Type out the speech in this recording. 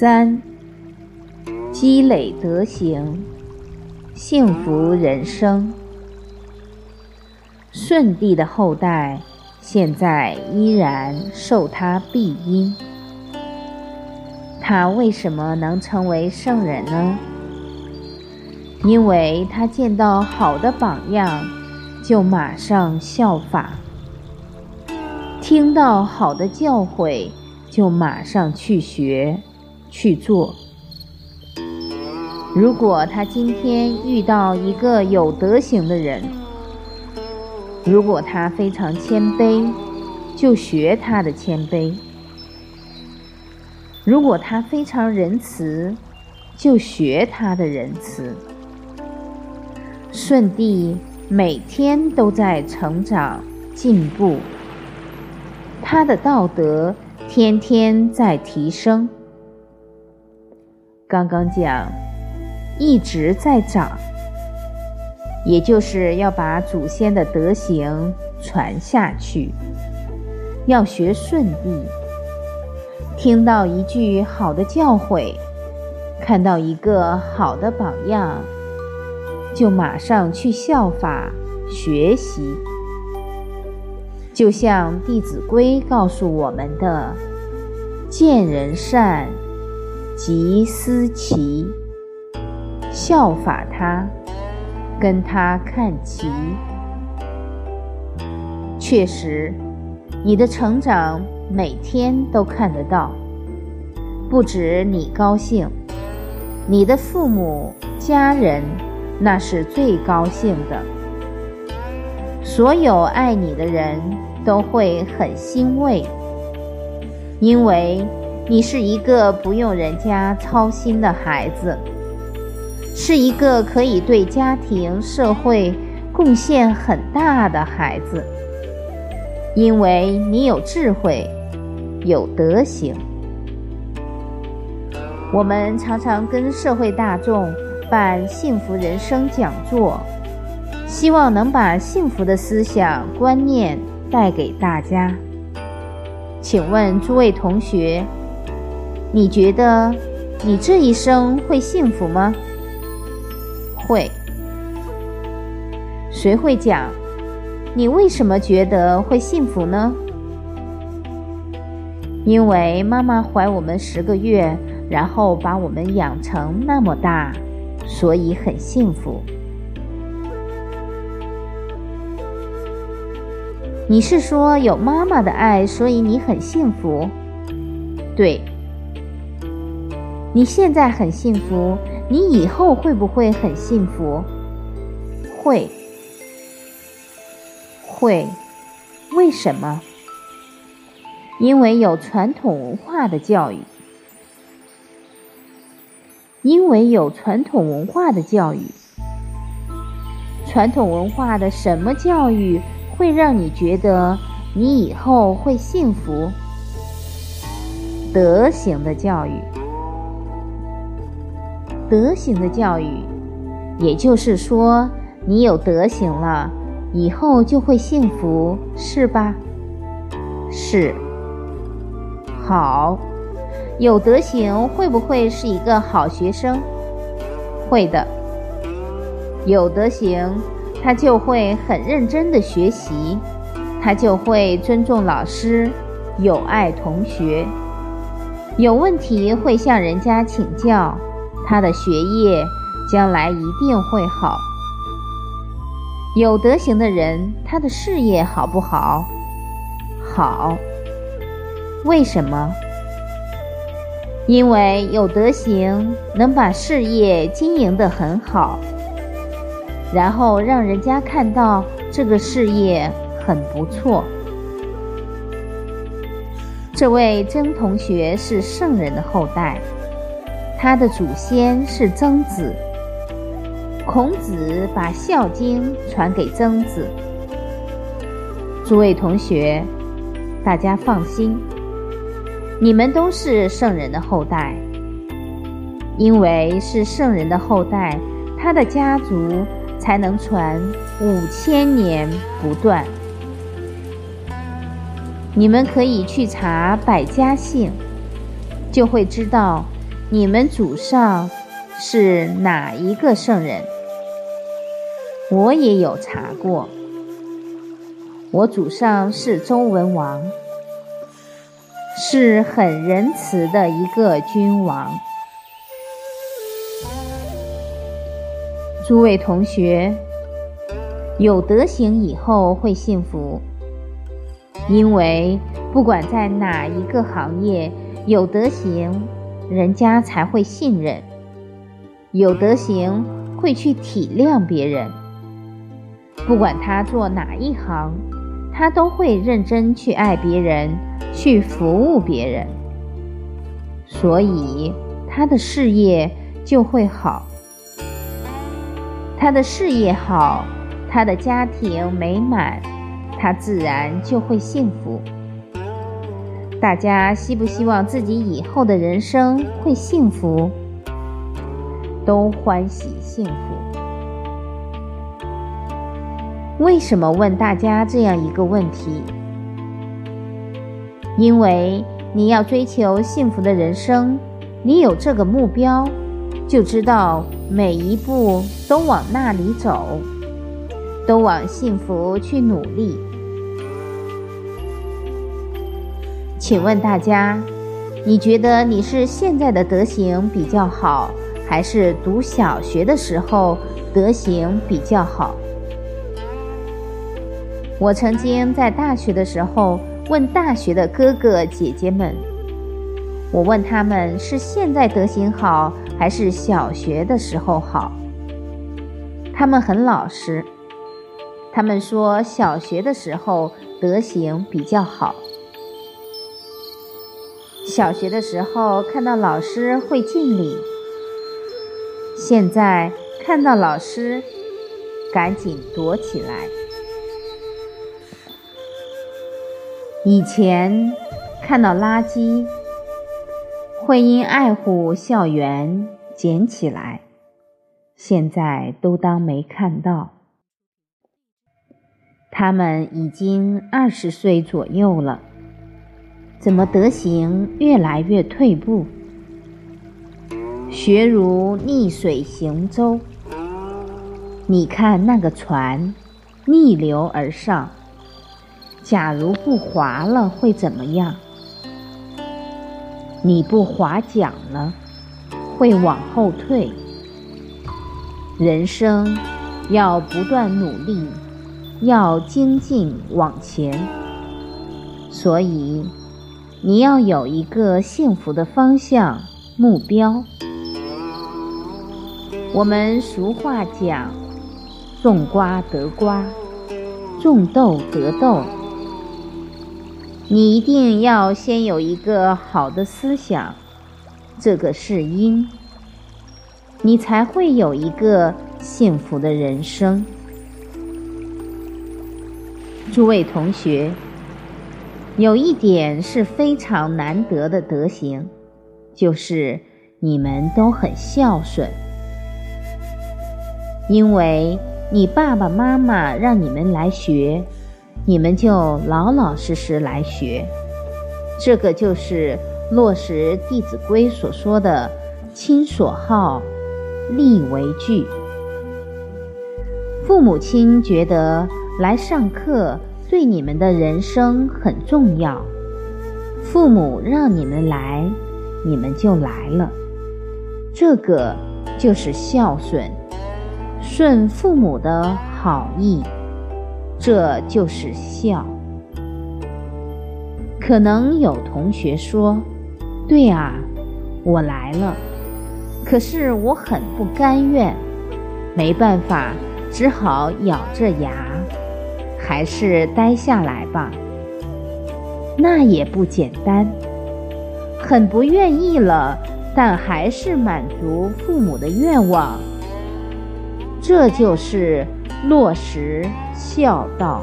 三、积累德行，幸福人生。舜帝的后代现在依然受他庇荫，他为什么能成为圣人呢？因为他见到好的榜样，就马上效法；听到好的教诲，就马上去学去做。如果他今天遇到一个有德行的人，如果他非常谦卑，就学他的谦卑；如果他非常仁慈，就学他的仁慈。舜帝每天都在成长进步，他的道德天天在提升。刚刚讲，一直在长，也就是要把祖先的德行传下去，要学舜帝。听到一句好的教诲，看到一个好的榜样。就马上去效法学习，就像《弟子规》告诉我们的：“见人善，即思齐，效法他，跟他看齐。”确实，你的成长每天都看得到，不止你高兴，你的父母、家人。那是最高兴的，所有爱你的人都会很欣慰，因为你是一个不用人家操心的孩子，是一个可以对家庭、社会贡献很大的孩子，因为你有智慧，有德行。我们常常跟社会大众。办幸福人生讲座，希望能把幸福的思想观念带给大家。请问诸位同学，你觉得你这一生会幸福吗？会。谁会讲？你为什么觉得会幸福呢？因为妈妈怀我们十个月，然后把我们养成那么大。所以很幸福。你是说有妈妈的爱，所以你很幸福？对。你现在很幸福，你以后会不会很幸福？会。会。为什么？因为有传统文化的教育。因为有传统文化的教育，传统文化的什么教育会让你觉得你以后会幸福？德行的教育，德行的教育，也就是说，你有德行了，以后就会幸福，是吧？是。好。有德行会不会是一个好学生？会的。有德行，他就会很认真的学习，他就会尊重老师，友爱同学，有问题会向人家请教，他的学业将来一定会好。有德行的人，他的事业好不好？好。为什么？因为有德行，能把事业经营得很好，然后让人家看到这个事业很不错。这位曾同学是圣人的后代，他的祖先是曾子，孔子把《孝经》传给曾子。诸位同学，大家放心。你们都是圣人的后代，因为是圣人的后代，他的家族才能传五千年不断。你们可以去查百家姓，就会知道你们祖上是哪一个圣人？我也有查过，我祖上是周文王，是很仁慈的一个君王。诸位同学，有德行以后会幸福，因为不管在哪一个行业，有德行，人家才会信任；有德行，会去体谅别人。不管他做哪一行，他都会认真去爱别人，去服务别人，所以他的事业就会好。他的事业好，他的家庭美满，他自然就会幸福。大家希不希望自己以后的人生会幸福？都欢喜幸福。为什么问大家这样一个问题？因为你要追求幸福的人生，你有这个目标。就知道每一步都往那里走，都往幸福去努力。请问大家，你觉得你是现在的德行比较好，还是读小学的时候德行比较好？我曾经在大学的时候问大学的哥哥姐姐们，我问他们是现在德行好。还是小学的时候好。他们很老实，他们说小学的时候德行比较好。小学的时候看到老师会敬礼，现在看到老师赶紧躲起来。以前看到垃圾。会因爱护校园捡起来，现在都当没看到。他们已经二十岁左右了，怎么德行越来越退步？学如逆水行舟，你看那个船逆流而上，假如不划了会怎么样？你不划桨了，会往后退。人生要不断努力，要精进往前。所以你要有一个幸福的方向目标。我们俗话讲：种瓜得瓜，种豆得豆。你一定要先有一个好的思想，这个是因，你才会有一个幸福的人生。诸位同学，有一点是非常难得的德行，就是你们都很孝顺，因为你爸爸妈妈让你们来学。你们就老老实实来学，这个就是落实《弟子规》所说的“亲所好，力为具”。父母亲觉得来上课对你们的人生很重要，父母让你们来，你们就来了，这个就是孝顺，顺父母的好意。这就是孝。可能有同学说：“对啊，我来了，可是我很不甘愿，没办法，只好咬着牙，还是待下来吧。”那也不简单，很不愿意了，但还是满足父母的愿望。这就是。落实孝道。